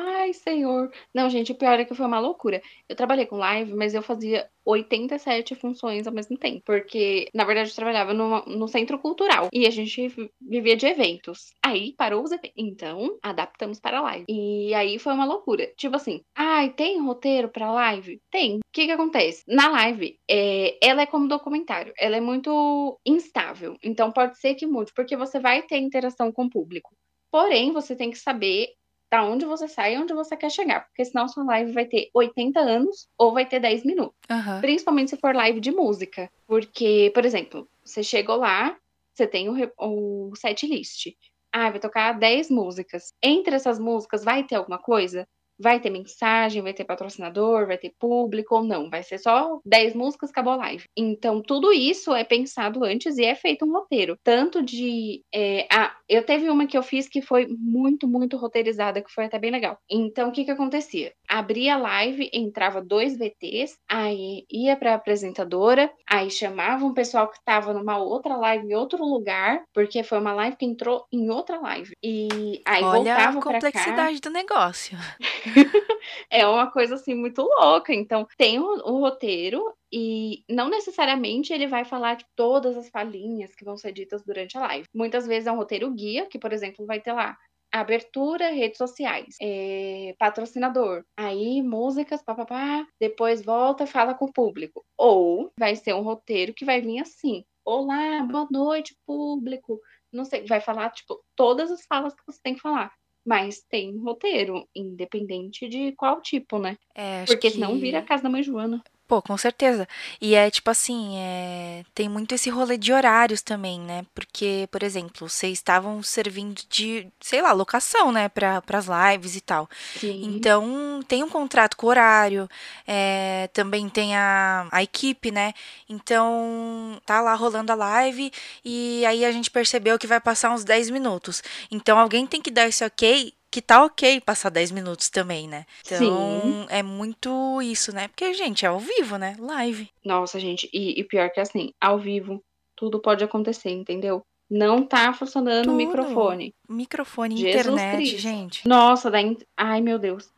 Ai, senhor. Não, gente, o pior é que foi uma loucura. Eu trabalhei com live, mas eu fazia 87 funções ao mesmo tempo. Porque, na verdade, eu trabalhava no, no centro cultural. E a gente vivia de eventos. Aí parou os eventos. Então, adaptamos para live. E aí foi uma loucura. Tipo assim, ai, tem roteiro para live? Tem. O que que acontece? Na live, é, ela é como documentário. Ela é muito instável. Então, pode ser que mude. Porque você vai ter interação com o público. Porém, você tem que saber da onde você sai e onde você quer chegar. Porque senão sua live vai ter 80 anos ou vai ter 10 minutos. Aham. Principalmente se for live de música. Porque, por exemplo, você chegou lá, você tem o, o set list. Ah, vai tocar 10 músicas. Entre essas músicas vai ter alguma coisa? Vai ter mensagem, vai ter patrocinador, vai ter público ou não? Vai ser só 10 músicas, acabou a live. Então, tudo isso é pensado antes e é feito um roteiro. Tanto de. é, ah, eu teve uma que eu fiz que foi muito, muito roteirizada, que foi até bem legal. Então, o que que acontecia? Abria a live, entrava dois VTs, aí ia pra apresentadora, aí chamava um pessoal que tava numa outra live em outro lugar, porque foi uma live que entrou em outra live. E aí Olha a voltava cá. complexidade do negócio. [LAUGHS] [LAUGHS] É uma coisa assim muito louca. Então, tem o, o roteiro e não necessariamente ele vai falar de todas as falinhas que vão ser ditas durante a live. Muitas vezes é um roteiro guia, que, por exemplo, vai ter lá abertura, redes sociais, é, patrocinador, aí músicas, papapá, depois volta, fala com o público. Ou vai ser um roteiro que vai vir assim: Olá, boa noite, público. Não sei, vai falar, tipo, todas as falas que você tem que falar. Mas tem roteiro, independente de qual tipo, né? É, Porque senão que- vira a casa da mãe Joana. Pô, com certeza. E é tipo assim, é... tem muito esse rolê de horários também, né? Porque, por exemplo, vocês estavam servindo de, sei lá, locação, né, para as lives e tal. Sim. Então, tem um contrato com horário, é, também tem a, a equipe, né? Então, tá lá rolando a live e aí a gente percebeu que vai passar uns 10 minutos. Então, alguém tem que dar esse ok, que tá ok passar 10 minutos também, né? Então, Sim. é muito isso, né? Porque, gente, é ao vivo, né? Live. Nossa, gente, e, e pior que assim, ao vivo, tudo pode acontecer, entendeu? Não tá funcionando Tudo. o microfone. Microfone, Jesus internet, Cristo. gente. Nossa, da in- ai meu Deus.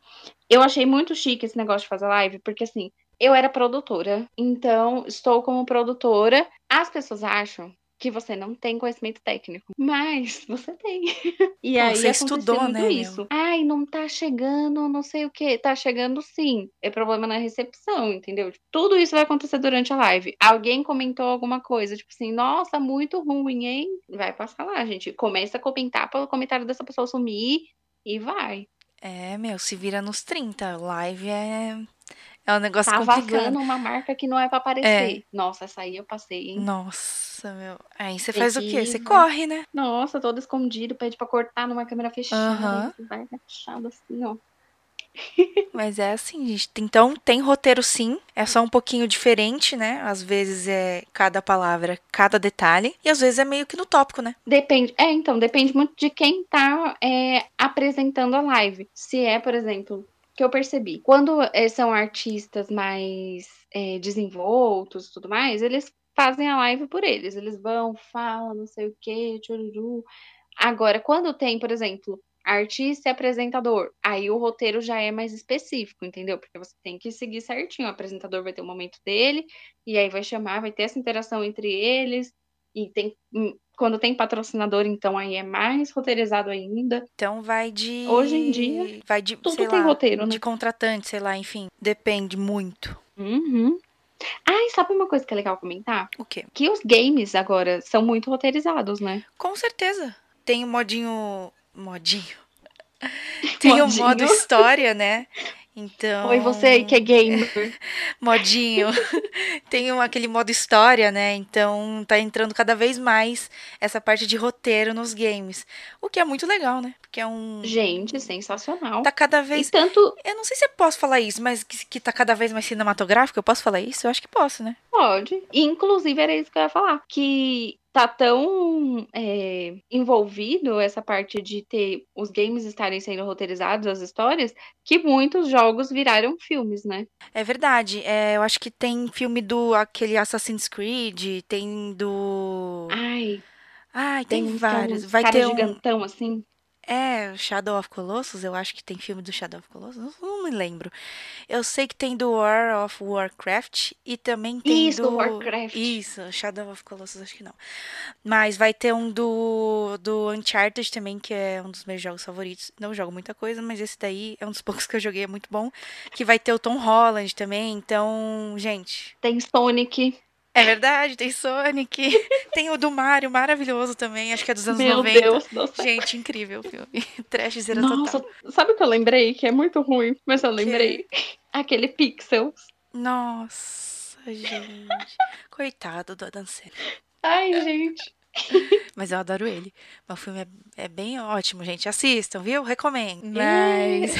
Eu achei muito chique esse negócio de fazer live, porque assim, eu era produtora, então estou como produtora. As pessoas acham que você não tem conhecimento técnico, mas você tem. [LAUGHS] E aí você estudou, né, meu? isso. Ai, não tá chegando, não sei o quê. Tá chegando sim. É problema na recepção, entendeu? Tipo, Tudo isso vai acontecer durante a live. Alguém comentou alguma coisa, tipo assim, nossa, muito ruim, hein? Vai passar lá, gente. Começa a comentar para o comentário dessa pessoa sumir e vai. É, meu, se vira nos 30. Live é, é um negócio Tá complicado. vazando uma marca que não é pra aparecer. Nossa, essa aí eu passei, hein? Nossa, meu. Aí você faz o quê? Você né? corre, né? Nossa, todo escondido, pede pra cortar numa câmera fechada. Você vai agachado assim, ó. [LAUGHS] Mas é assim, gente. Então, tem roteiro sim. É só um pouquinho diferente, né? Às vezes é cada palavra, cada detalhe. E às vezes é meio que no tópico, né? Depende. É, então, depende muito de quem tá é, apresentando a live. Se é, por exemplo, que eu percebi. Quando é, são artistas mais é, desenvoltos e tudo mais, eles fazem a live por eles. Eles vão, falam, não sei o quê, tchururu. Agora, quando tem, por exemplo, artista e apresentador, aí o roteiro já é mais específico, entendeu? Porque você tem que seguir certinho. O apresentador vai ter o momento dele, e aí vai chamar, vai ter essa interação entre eles. E tem, hum, quando tem patrocinador, então aí é mais roteirizado ainda. Então vai de. Hoje em dia, Vai de. Tudo tem lá, roteiro, né? De contratante, sei lá, enfim. Depende muito. Uhum. Ah, e sabe uma coisa que é legal comentar? O quê? Que os games agora são muito roteirizados, né? Com certeza. Tem o modinho. Modinho. [LAUGHS] Tem o Modinho. modo história, né? Então. Oi, você aí que é gamer. [LAUGHS] Modinho. [LAUGHS] Tem um- aquele modo história, né? Então tá entrando cada vez mais essa parte de roteiro nos games. O que é muito legal, né? Porque é um. Gente, sensacional. Tá cada E vez. tanto Eu não sei se eu posso falar isso, mas que, que tá cada vez mais cinematográfico. Eu posso falar isso? Eu acho que posso, né? pode. Inclusive, era isso que eu ia falar. Que tá tão é, envolvido essa parte de ter os games estarem sendo roteirizados, as histórias, que muitos jogos viraram filmes, né? É verdade. É, eu acho que tem filme do aquele Assassin's Creed, tem do. Ai, Ai, tem tem é vários. uns Vai ter um. gigantão assim. É, Shadow of Colossus, eu acho que tem filme do Shadow of Colossus, não, me lembro. Eu sei que tem do War of Warcraft e também tem Isso, do... Warcraft. Isso, Shadow of Colossus, acho que não. Mas vai ter um do, do Uncharted também, que é um dos meus jogos favoritos. Não jogo muita coisa, mas esse daí é um dos [LAUGHS] poucos que eu joguei, é muito bom. Que vai ter o Tom Holland também, então, gente... Tem Sonic. É verdade, tem Sonic. [LAUGHS] tem o do Mario, maravilhoso também. Acho que é dos anos Meu 90. Deus céu. Gente, incrível o filme. [LAUGHS] Trash zero Nossa, total. sabe o que eu lembrei? Que é muito ruim, mas eu lembrei. Aquele Pixels. Nossa, gente. Coitado do Adam Sandler. Ai, gente. [LAUGHS] Mas eu adoro ele. Mas o filme é, é bem ótimo, gente. Assistam, viu? Recomendo. Mas.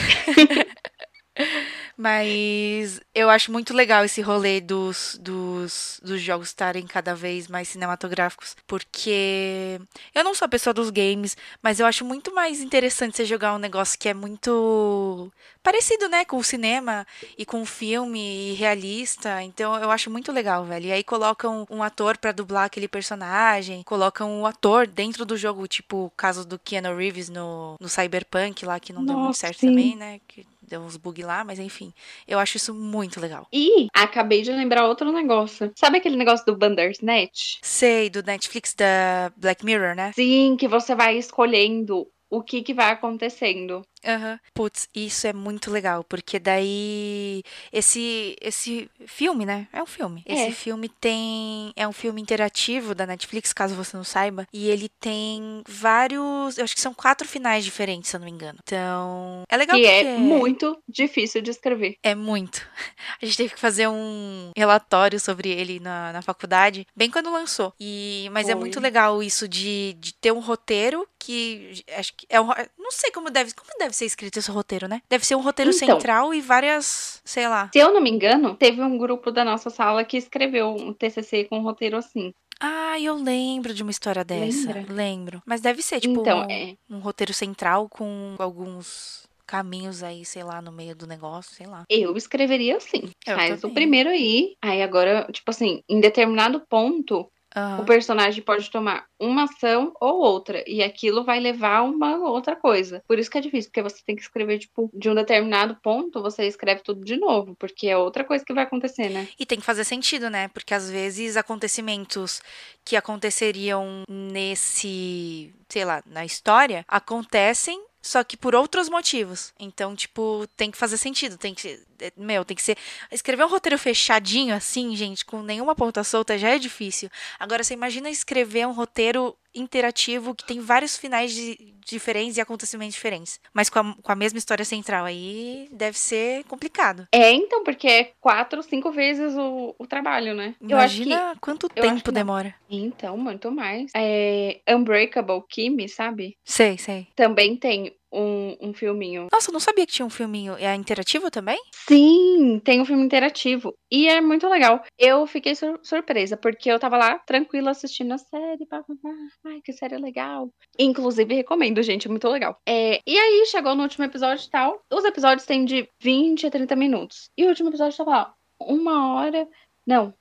Mas eu acho muito legal esse rolê dos, dos, dos jogos estarem cada vez mais cinematográficos, porque eu não sou a pessoa dos games, mas eu acho muito mais interessante você jogar um negócio que é muito parecido, né, com o cinema e com o filme e realista. Então eu acho muito legal, velho. E aí colocam um ator pra dublar aquele personagem, colocam o ator dentro do jogo, tipo o caso do Keanu Reeves no, no Cyberpunk lá, que não deu muito Nossa, certo sim. também, né? Que deu uns bug lá, mas enfim. Eu acho isso muito legal. E acabei de lembrar outro negócio. Sabe aquele negócio do Bandersnatch? Sei, do Netflix da Black Mirror, né? Sim, que você vai escolhendo o que, que vai acontecendo. Aham. Putz, isso é muito legal, porque daí esse esse filme, né? É um filme. É. Esse filme tem é um filme interativo da Netflix, caso você não saiba, e ele tem vários, eu acho que são quatro finais diferentes, se eu não me engano. Então, é legal Que porque é muito difícil de escrever. É muito. [LAUGHS] A gente teve que fazer um relatório sobre ele na, na faculdade, bem quando lançou. E, mas é Foi. muito legal isso de, de ter um roteiro que acho que é um, não sei como deve, como deve ser escrito esse roteiro, né? Deve ser um roteiro Então. central e várias, sei lá. Se eu não me engano, teve um grupo da nossa sala que escreveu um TCC com um roteiro assim. Ah, eu lembro de uma história dessa. Lembra? Lembro. Mas deve ser tipo então, um, é. um roteiro central com alguns caminhos aí, sei lá, no meio do negócio, sei lá. Eu escreveria assim. Eu Faz o também. primeiro aí. Aí agora, tipo assim, em determinado ponto, Aham. o personagem pode tomar uma ação ou outra. E aquilo vai levar a uma outra coisa. Por isso que é difícil, porque você tem que escrever, tipo, de um determinado ponto, você escreve tudo de novo. Porque é outra coisa que vai acontecer, né? E tem que fazer sentido, né? Porque às vezes acontecimentos que aconteceriam nesse, sei lá, na história, acontecem, só que por outros motivos. Então, tipo, tem que fazer sentido, tem que é, meu, tem que ser escrever um roteiro fechadinho assim, gente, com nenhuma ponta solta já é difícil. Agora você imagina escrever um roteiro interativo que tem vários finais de- diferentes e acontecimentos diferentes, mas com a, com a mesma história central. Aí deve ser complicado. É, então, porque é quatro, cinco vezes o, o trabalho, né? Eu acho que Imagina quanto tempo demora. Então, muito mais. É, Unbreakable Kimmy, sabe? Sei, sei. Também tem um, um filminho. Nossa, eu não sabia que tinha um filminho. É interativo também? Sim, tem um filme interativo. E é muito legal. Eu fiquei sur- surpresa, porque eu tava lá, tranquila, assistindo a série. Pá, pá, pá. Ai, que série legal. Inclusive, recomendo, gente, é muito legal. É, e aí, chegou no último episódio e tal. Os episódios têm de 20 a 30 minutos. E o último episódio tava lá, uma hora. Não,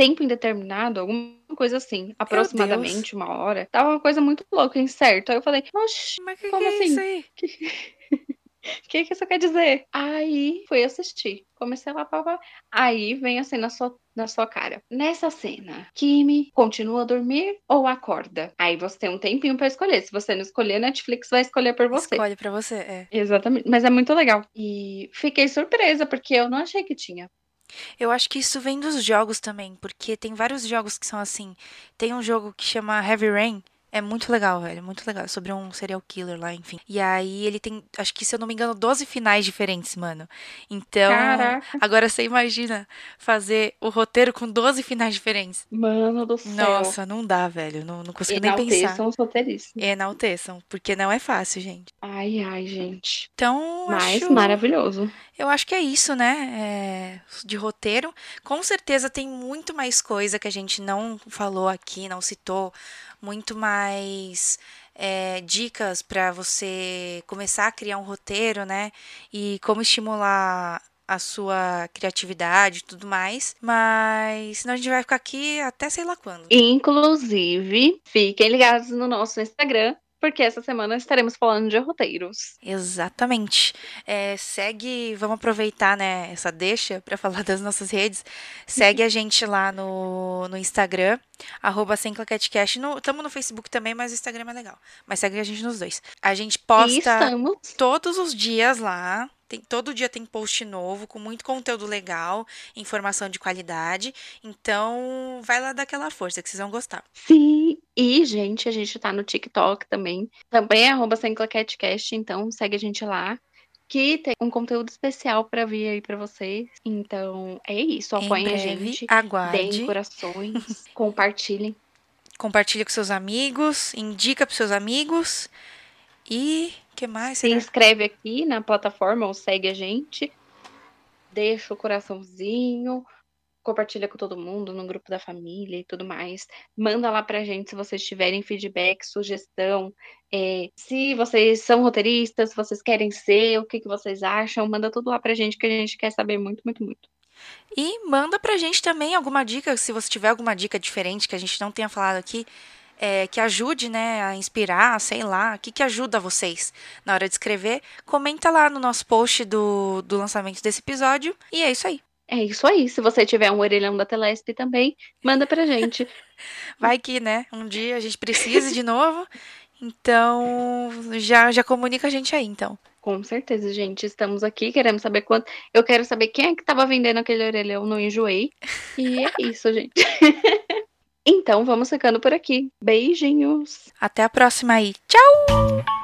tempo indeterminado, alguma coisa assim. Aproximadamente uma hora. Tava uma coisa muito louca, incerto. Aí eu falei, oxi. Mas que Como que é assim? isso aí? O [LAUGHS] que, que isso quer dizer? Aí fui assistir. Comecei lá, pá, pá. Aí vem assim na sua, na sua cara. Nessa cena, Kimi continua a dormir ou acorda? Aí você tem um tempinho pra escolher. Se você não escolher, Netflix vai escolher por você. Escolhe pra você, é. Exatamente. Mas é muito legal. E fiquei surpresa, porque eu não achei que tinha. Eu acho que isso vem dos jogos também, porque tem vários jogos que são assim. Tem um jogo que chama Heavy Rain. É muito legal, velho. Muito legal. Sobre um serial killer lá, enfim. E aí ele tem, acho que se eu não me engano, 12 finais diferentes, mano. Então. Caraca. Agora você imagina fazer o roteiro com 12 finais diferentes. Mano do céu. Nossa, não dá, velho. Não, não consigo nem pensar. Enalteçam os roteiristas. Enalteçam, porque não é fácil, gente. Ai, ai, gente. Então, Mas acho... maravilhoso. Eu acho que é isso, né? É, de roteiro. Com certeza tem muito mais coisa que a gente não falou aqui, não citou. Muito mais é, dicas para você começar a criar um roteiro, né? E como estimular a sua criatividade e tudo mais. Mas senão a gente vai ficar aqui até sei lá quando. Inclusive, fiquem ligados no nosso Instagram, porque essa semana estaremos falando de roteiros. Exatamente. É, segue, vamos aproveitar né, essa deixa para [LAUGHS] falar das nossas redes. Segue a [LAUGHS] gente lá no, no Instagram, arroba Estamos no Facebook também, mas o Instagram é legal. Mas segue a gente nos dois. A gente posta todos os dias lá tem, todo dia tem post novo, com muito conteúdo legal, informação de qualidade. Então, vai lá dar aquela força que vocês vão gostar. Sim, e, gente, a gente tá no TikTok também. Também é arroba então segue a gente lá que tem um conteúdo especial para vir aí para vocês. Então, é isso. Apoiem a gente. Aguarde. Deem corações. compartilhem. Compartilhe com seus amigos. Indica para seus amigos. E que mais? Se inscreve aqui na plataforma ou segue a gente. Deixa o coraçãozinho. Compartilha com todo mundo no grupo da família e tudo mais. Manda lá pra gente se vocês tiverem feedback, sugestão. É, se vocês são roteiristas, se vocês querem ser, o que, que vocês acham. Manda tudo lá pra gente que a gente quer saber muito, muito, muito. E manda pra gente também alguma dica, se você tiver alguma dica diferente que a gente não tenha falado aqui é, que ajude, né, a inspirar, sei lá, o que, que ajuda vocês na hora de escrever, comenta lá no nosso post do, do lançamento desse episódio. E é isso aí. É isso aí. Se você tiver um orelhão da Telesp também, manda pra gente. [LAUGHS] Vai que, né? Um dia a gente precise de novo. Então, já, já comunica a gente aí, então. Com certeza, gente. Estamos aqui, queremos saber quanto. Eu quero saber quem é que tava vendendo aquele orelhão no Enjoei. E é isso, gente. [LAUGHS] Então vamos ficando por aqui. Beijinhos. Até a próxima aí. Tchau!